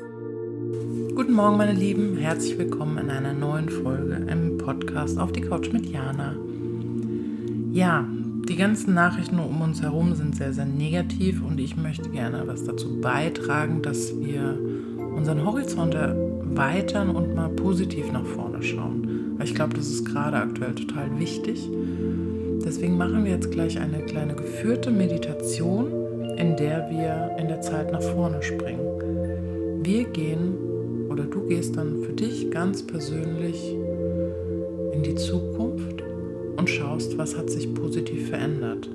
Guten Morgen, meine Lieben. Herzlich willkommen in einer neuen Folge im Podcast auf die Couch mit Jana. Ja, die ganzen Nachrichten um uns herum sind sehr, sehr negativ und ich möchte gerne was dazu beitragen, dass wir unseren Horizont erweitern und mal positiv nach vorne schauen. Ich glaube, das ist gerade aktuell total wichtig. Deswegen machen wir jetzt gleich eine kleine geführte Meditation, in der wir in der Zeit nach vorne springen. Wir gehen oder du gehst dann für dich ganz persönlich in die Zukunft und schaust, was hat sich positiv verändert.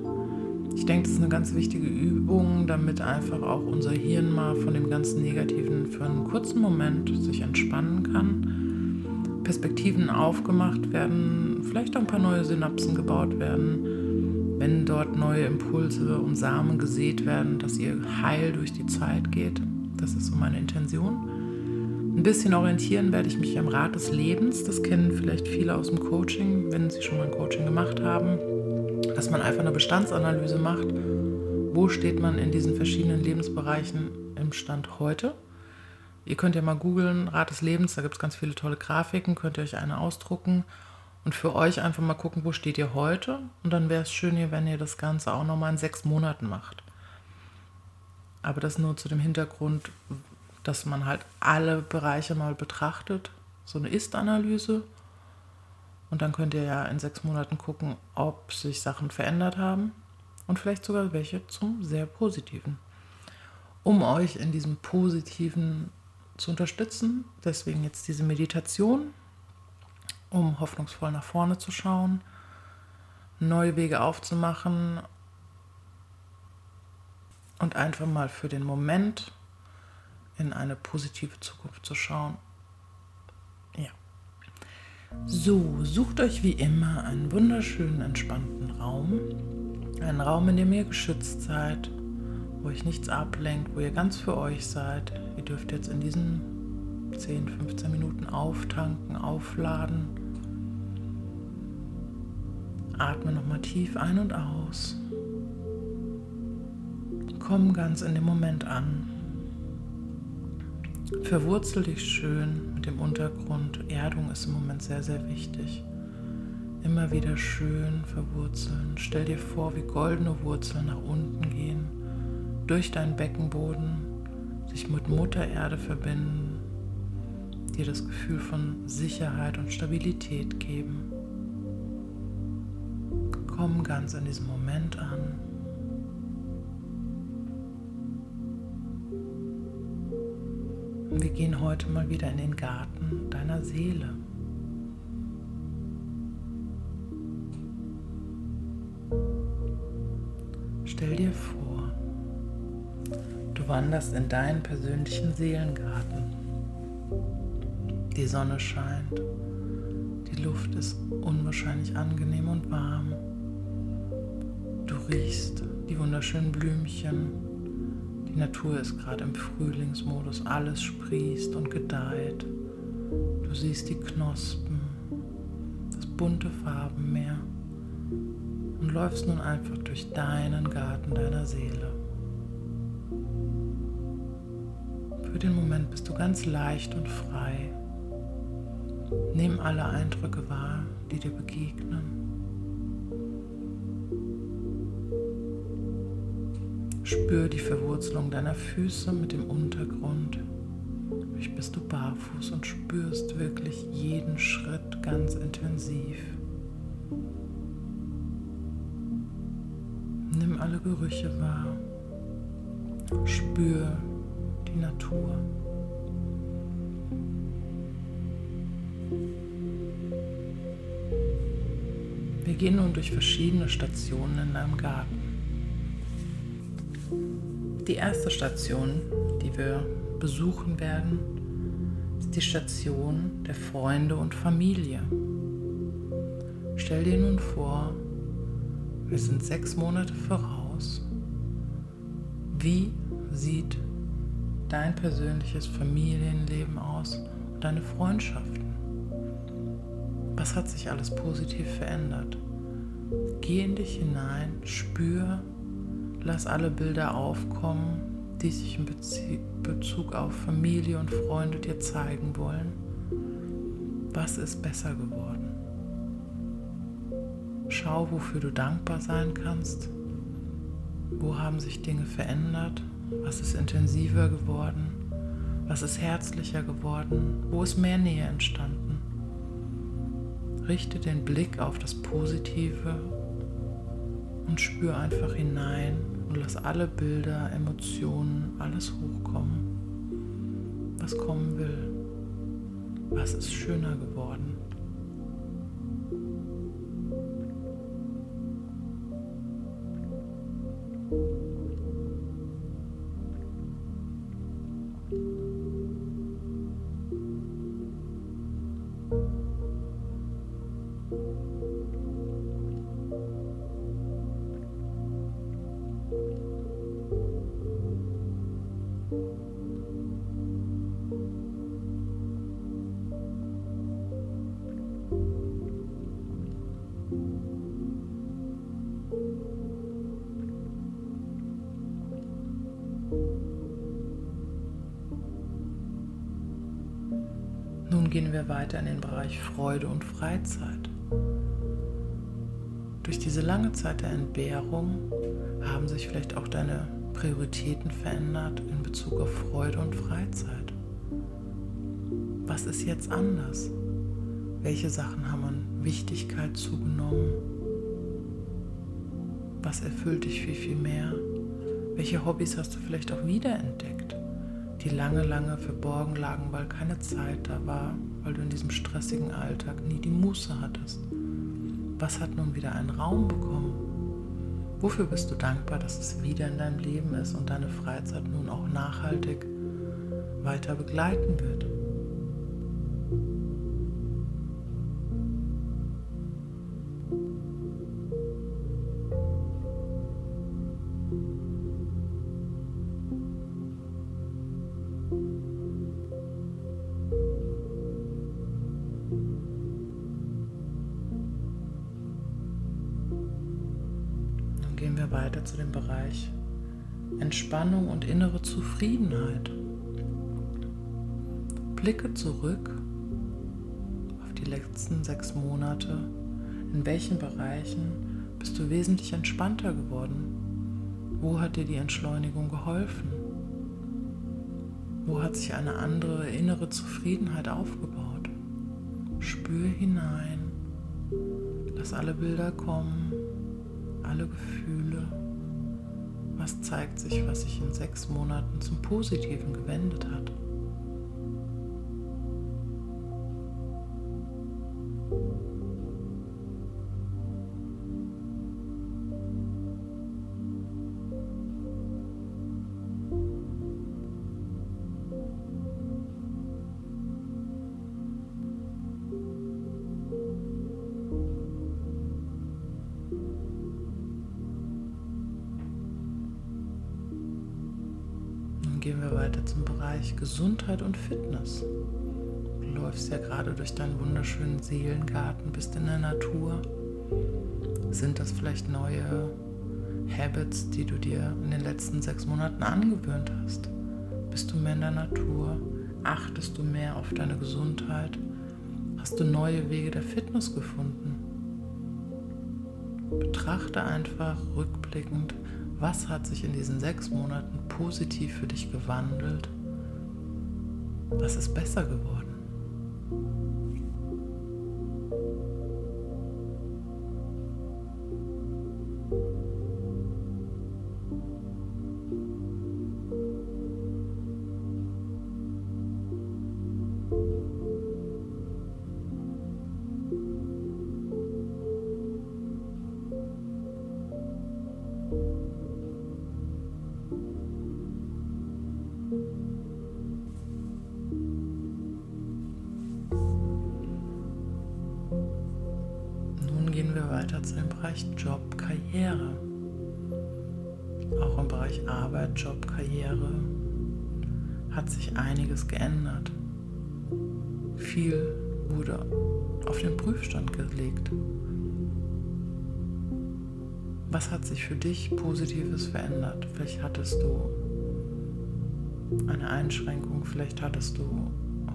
Ich denke, das ist eine ganz wichtige Übung, damit einfach auch unser Hirn mal von dem ganzen Negativen für einen kurzen Moment sich entspannen kann, Perspektiven aufgemacht werden, vielleicht auch ein paar neue Synapsen gebaut werden, wenn dort neue Impulse und Samen gesät werden, dass ihr heil durch die Zeit geht. Das ist so meine Intention. Ein bisschen orientieren werde ich mich am Rat des Lebens. Das kennen vielleicht viele aus dem Coaching, wenn sie schon mal ein Coaching gemacht haben, dass man einfach eine Bestandsanalyse macht. Wo steht man in diesen verschiedenen Lebensbereichen im Stand heute? Ihr könnt ja mal googeln, Rat des Lebens, da gibt es ganz viele tolle Grafiken, könnt ihr euch eine ausdrucken und für euch einfach mal gucken, wo steht ihr heute. Und dann wäre es schön, wenn ihr das Ganze auch nochmal in sechs Monaten macht. Aber das nur zu dem Hintergrund, dass man halt alle Bereiche mal betrachtet, so eine Ist-Analyse. Und dann könnt ihr ja in sechs Monaten gucken, ob sich Sachen verändert haben und vielleicht sogar welche zum sehr positiven. Um euch in diesem Positiven zu unterstützen, deswegen jetzt diese Meditation, um hoffnungsvoll nach vorne zu schauen, neue Wege aufzumachen und einfach mal für den Moment in eine positive Zukunft zu schauen. Ja. So, sucht euch wie immer einen wunderschönen, entspannten Raum. Einen Raum, in dem ihr geschützt seid, wo euch nichts ablenkt, wo ihr ganz für euch seid. Ihr dürft jetzt in diesen 10, 15 Minuten auftanken, aufladen. Atme nochmal tief ein und aus. Komm ganz in dem Moment an. Verwurzel dich schön mit dem Untergrund. Erdung ist im Moment sehr, sehr wichtig. Immer wieder schön verwurzeln. Stell dir vor, wie goldene Wurzeln nach unten gehen, durch deinen Beckenboden, sich mit Mutter Erde verbinden, dir das Gefühl von Sicherheit und Stabilität geben. Komm ganz in diesem Moment an. Wir gehen heute mal wieder in den Garten deiner Seele. Stell dir vor, du wanderst in deinen persönlichen Seelengarten. Die Sonne scheint, die Luft ist unwahrscheinlich angenehm und warm. Du riechst die wunderschönen Blümchen die Natur ist gerade im Frühlingsmodus, alles sprießt und gedeiht. Du siehst die Knospen, das bunte Farbenmeer und läufst nun einfach durch deinen Garten deiner Seele. Für den Moment bist du ganz leicht und frei. Nimm alle Eindrücke wahr, die dir begegnen. Spür die Verwurzelung deiner Füße mit dem Untergrund. Vielleicht bist du barfuß und spürst wirklich jeden Schritt ganz intensiv. Nimm alle Gerüche wahr. Spür die Natur. Wir gehen nun durch verschiedene Stationen in deinem Garten. Die erste Station, die wir besuchen werden, ist die Station der Freunde und Familie. Stell dir nun vor, wir sind sechs Monate voraus. Wie sieht dein persönliches Familienleben aus und deine Freundschaften? Was hat sich alles positiv verändert? Geh in dich hinein, spür, Lass alle Bilder aufkommen, die sich in Bezug auf Familie und Freunde dir zeigen wollen? Was ist besser geworden? Schau, wofür du dankbar sein kannst. Wo haben sich Dinge verändert? Was ist intensiver geworden? Was ist herzlicher geworden? Wo ist mehr Nähe entstanden? Richte den Blick auf das Positive und spür einfach hinein und lass alle Bilder, Emotionen, alles hochkommen, was kommen will. Was ist schöner geworden? Gehen wir weiter in den Bereich Freude und Freizeit. Durch diese lange Zeit der Entbehrung haben sich vielleicht auch deine Prioritäten verändert in Bezug auf Freude und Freizeit. Was ist jetzt anders? Welche Sachen haben an Wichtigkeit zugenommen? Was erfüllt dich viel, viel mehr? Welche Hobbys hast du vielleicht auch wiederentdeckt, die lange, lange verborgen lagen, weil keine Zeit da war, weil du in diesem stressigen Alltag nie die Muße hattest? Was hat nun wieder einen Raum bekommen? Wofür bist du dankbar, dass es wieder in deinem Leben ist und deine Freizeit nun auch nachhaltig weiter begleiten wird? Gehen wir weiter zu dem Bereich Entspannung und innere Zufriedenheit. Blicke zurück auf die letzten sechs Monate. In welchen Bereichen bist du wesentlich entspannter geworden? Wo hat dir die Entschleunigung geholfen? Wo hat sich eine andere innere Zufriedenheit aufgebaut? Spür hinein, lass alle Bilder kommen alle Gefühle. Was zeigt sich, was sich in sechs Monaten zum Positiven gewendet hat? Wir weiter zum Bereich Gesundheit und Fitness. Du läufst ja gerade durch deinen wunderschönen Seelengarten, bist in der Natur. Sind das vielleicht neue Habits, die du dir in den letzten sechs Monaten angewöhnt hast? Bist du mehr in der Natur? Achtest du mehr auf deine Gesundheit? Hast du neue Wege der Fitness gefunden? Betrachte einfach rückblickend, was hat sich in diesen sechs Monaten positiv für dich gewandelt? Was ist besser geworden? Zu dem Bereich Job, Karriere. Auch im Bereich Arbeit, Job, Karriere hat sich einiges geändert. Viel wurde auf den Prüfstand gelegt. Was hat sich für dich Positives verändert? Vielleicht hattest du eine Einschränkung. Vielleicht hattest du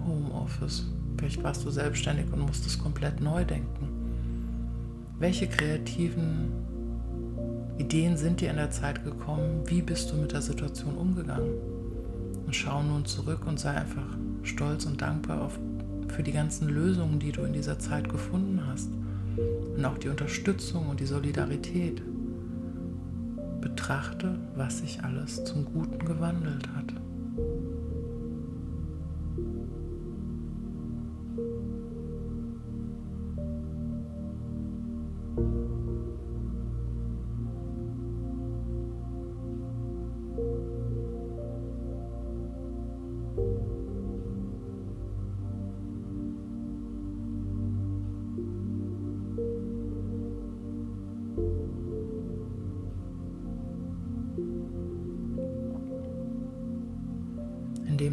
Homeoffice. Vielleicht warst du selbstständig und musstest komplett neu denken. Welche kreativen Ideen sind dir in der Zeit gekommen? Wie bist du mit der Situation umgegangen? Und schau nun zurück und sei einfach stolz und dankbar auf, für die ganzen Lösungen, die du in dieser Zeit gefunden hast. Und auch die Unterstützung und die Solidarität. Betrachte, was sich alles zum Guten gewandelt hat.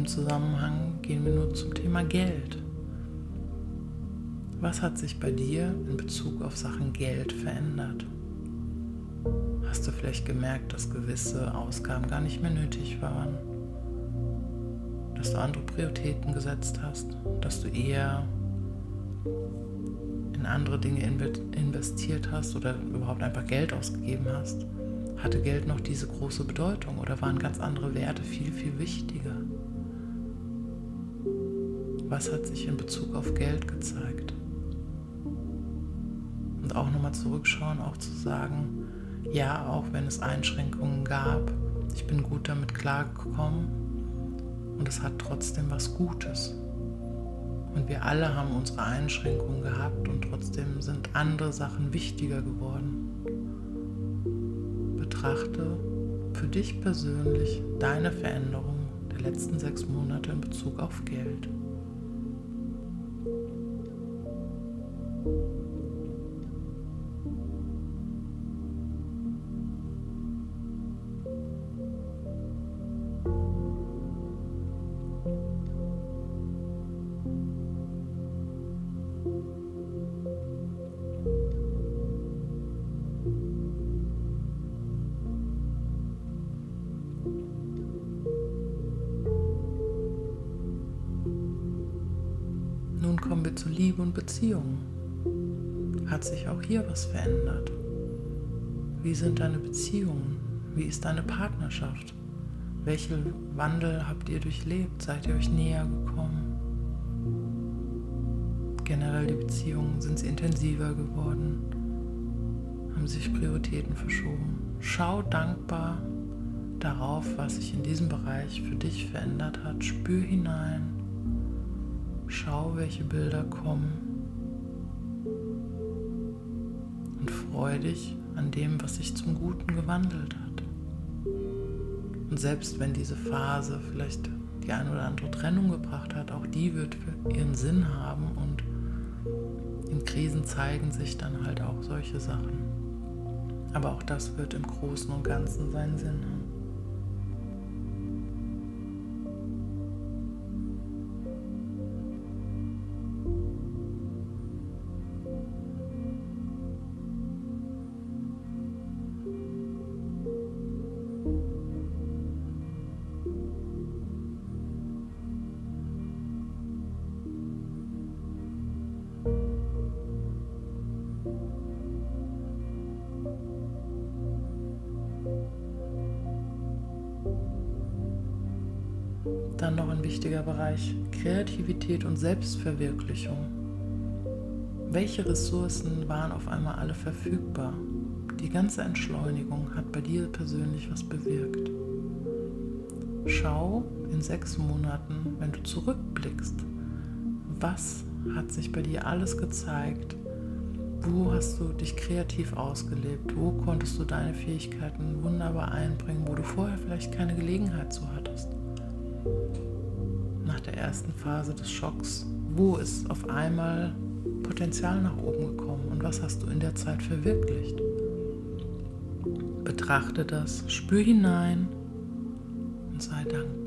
Dem Zusammenhang gehen wir nun zum Thema Geld. Was hat sich bei dir in Bezug auf Sachen Geld verändert? Hast du vielleicht gemerkt, dass gewisse Ausgaben gar nicht mehr nötig waren? Dass du andere Prioritäten gesetzt hast? Dass du eher in andere Dinge investiert hast oder überhaupt einfach Geld ausgegeben hast? Hatte Geld noch diese große Bedeutung oder waren ganz andere Werte viel, viel wichtiger? Was hat sich in Bezug auf Geld gezeigt? Und auch nochmal zurückschauen, auch zu sagen, ja, auch wenn es Einschränkungen gab, ich bin gut damit klargekommen und es hat trotzdem was Gutes. Und wir alle haben unsere Einschränkungen gehabt und trotzdem sind andere Sachen wichtiger geworden. Betrachte für dich persönlich deine Veränderung der letzten sechs Monate in Bezug auf Geld. Zu Liebe und Beziehungen. Hat sich auch hier was verändert? Wie sind deine Beziehungen? Wie ist deine Partnerschaft? Welche Wandel habt ihr durchlebt? Seid ihr euch näher gekommen? Generell die Beziehungen, sind sie intensiver geworden? Haben sich Prioritäten verschoben? Schau dankbar darauf, was sich in diesem Bereich für dich verändert hat. Spür hinein Schau, welche Bilder kommen und freue dich an dem, was sich zum Guten gewandelt hat. Und selbst wenn diese Phase vielleicht die eine oder andere Trennung gebracht hat, auch die wird ihren Sinn haben und in Krisen zeigen sich dann halt auch solche Sachen. Aber auch das wird im Großen und Ganzen seinen Sinn haben. Dann noch ein wichtiger Bereich, Kreativität und Selbstverwirklichung. Welche Ressourcen waren auf einmal alle verfügbar? Die ganze Entschleunigung hat bei dir persönlich was bewirkt. Schau in sechs Monaten, wenn du zurückblickst, was hat sich bei dir alles gezeigt? Wo hast du dich kreativ ausgelebt? Wo konntest du deine Fähigkeiten wunderbar einbringen, wo du vorher vielleicht keine Gelegenheit zu hattest? Ersten Phase des Schocks, wo ist auf einmal Potenzial nach oben gekommen und was hast du in der Zeit verwirklicht? Betrachte das, spür hinein und sei dankbar.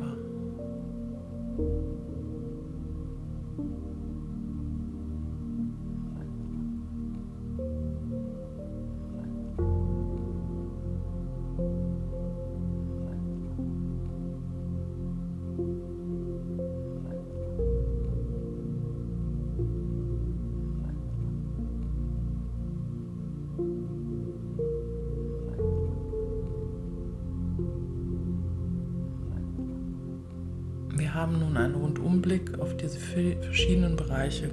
Haben nun einen Rundumblick auf diese verschiedenen Bereiche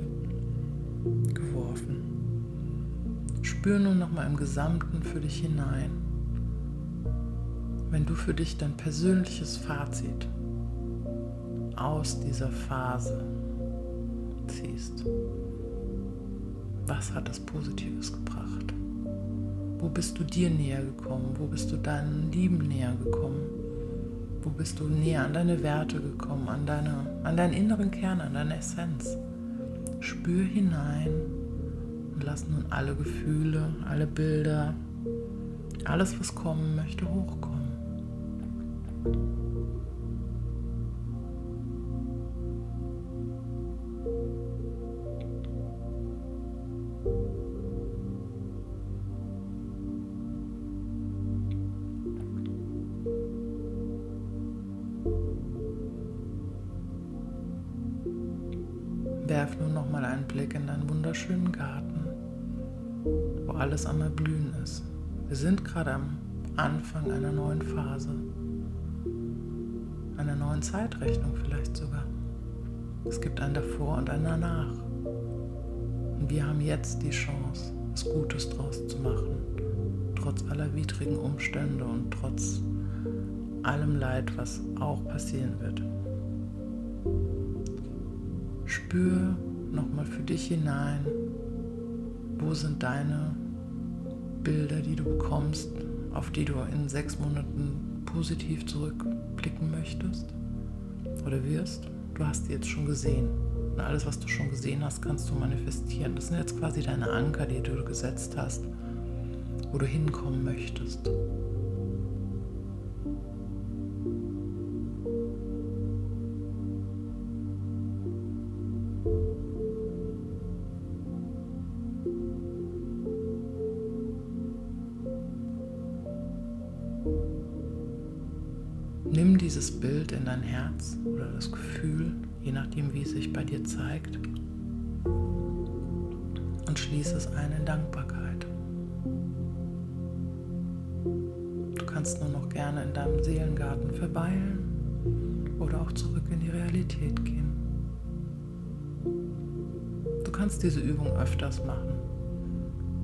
geworfen. Spür nun nochmal im Gesamten für dich hinein. Wenn du für dich dein persönliches Fazit aus dieser Phase ziehst, was hat das Positives gebracht? Wo bist du dir näher gekommen? Wo bist du deinen Lieben näher gekommen? Wo bist du näher an deine Werte gekommen, an, deine, an deinen inneren Kern, an deine Essenz? Spür hinein und lass nun alle Gefühle, alle Bilder, alles, was kommen möchte, hochkommen. Einen Blick in deinen wunderschönen Garten, wo alles am Erblühen ist. Wir sind gerade am Anfang einer neuen Phase, einer neuen Zeitrechnung vielleicht sogar. Es gibt ein davor und ein danach. Und wir haben jetzt die Chance, was Gutes draus zu machen, trotz aller widrigen Umstände und trotz allem Leid, was auch passieren wird. Spür nochmal für dich hinein, wo sind deine Bilder, die du bekommst, auf die du in sechs Monaten positiv zurückblicken möchtest oder wirst. Du hast die jetzt schon gesehen. Und alles, was du schon gesehen hast, kannst du manifestieren. Das sind jetzt quasi deine Anker, die du gesetzt hast, wo du hinkommen möchtest. Dieses Bild in dein Herz oder das Gefühl, je nachdem, wie es sich bei dir zeigt, und schließe es ein in Dankbarkeit. Du kannst nur noch gerne in deinem Seelengarten verweilen oder auch zurück in die Realität gehen. Du kannst diese Übung öfters machen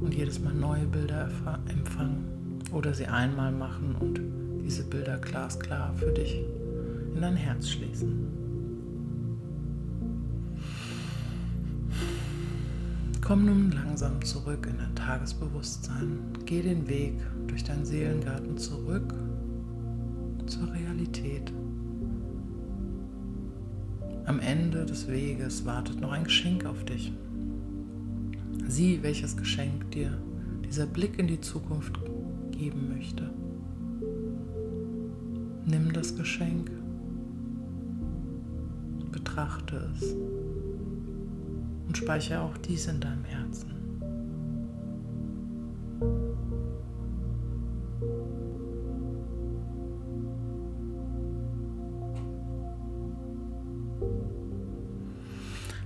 und jedes Mal neue Bilder empfangen oder sie einmal machen und diese Bilder glasklar für dich in dein Herz schließen. Komm nun langsam zurück in dein Tagesbewusstsein. Geh den Weg durch deinen Seelengarten zurück zur Realität. Am Ende des Weges wartet noch ein Geschenk auf dich. Sieh, welches Geschenk dir dieser Blick in die Zukunft geben möchte. Nimm das Geschenk, betrachte es und speichere auch dies in deinem Herzen.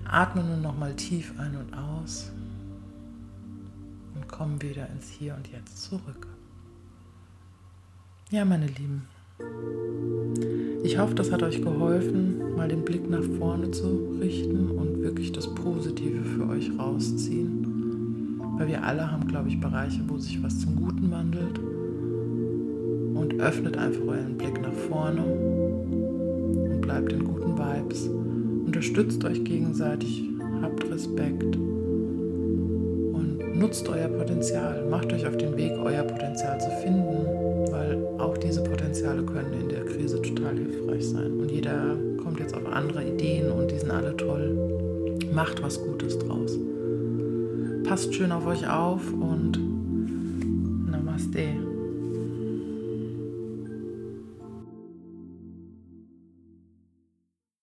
Atme nun nochmal tief ein und aus und komm wieder ins Hier und Jetzt zurück. Ja, meine Lieben, ich hoffe, das hat euch geholfen, mal den Blick nach vorne zu richten und wirklich das Positive für euch rausziehen. Weil wir alle haben, glaube ich, Bereiche, wo sich was zum Guten wandelt. Und öffnet einfach euren Blick nach vorne und bleibt in guten Vibes. Unterstützt euch gegenseitig, habt Respekt und nutzt euer Potenzial. Macht euch auf den Weg, euer Potenzial zu finden, auch diese Potenziale können in der Krise total hilfreich sein. Und jeder kommt jetzt auf andere Ideen und die sind alle toll. Macht was Gutes draus. Passt schön auf euch auf und Namaste.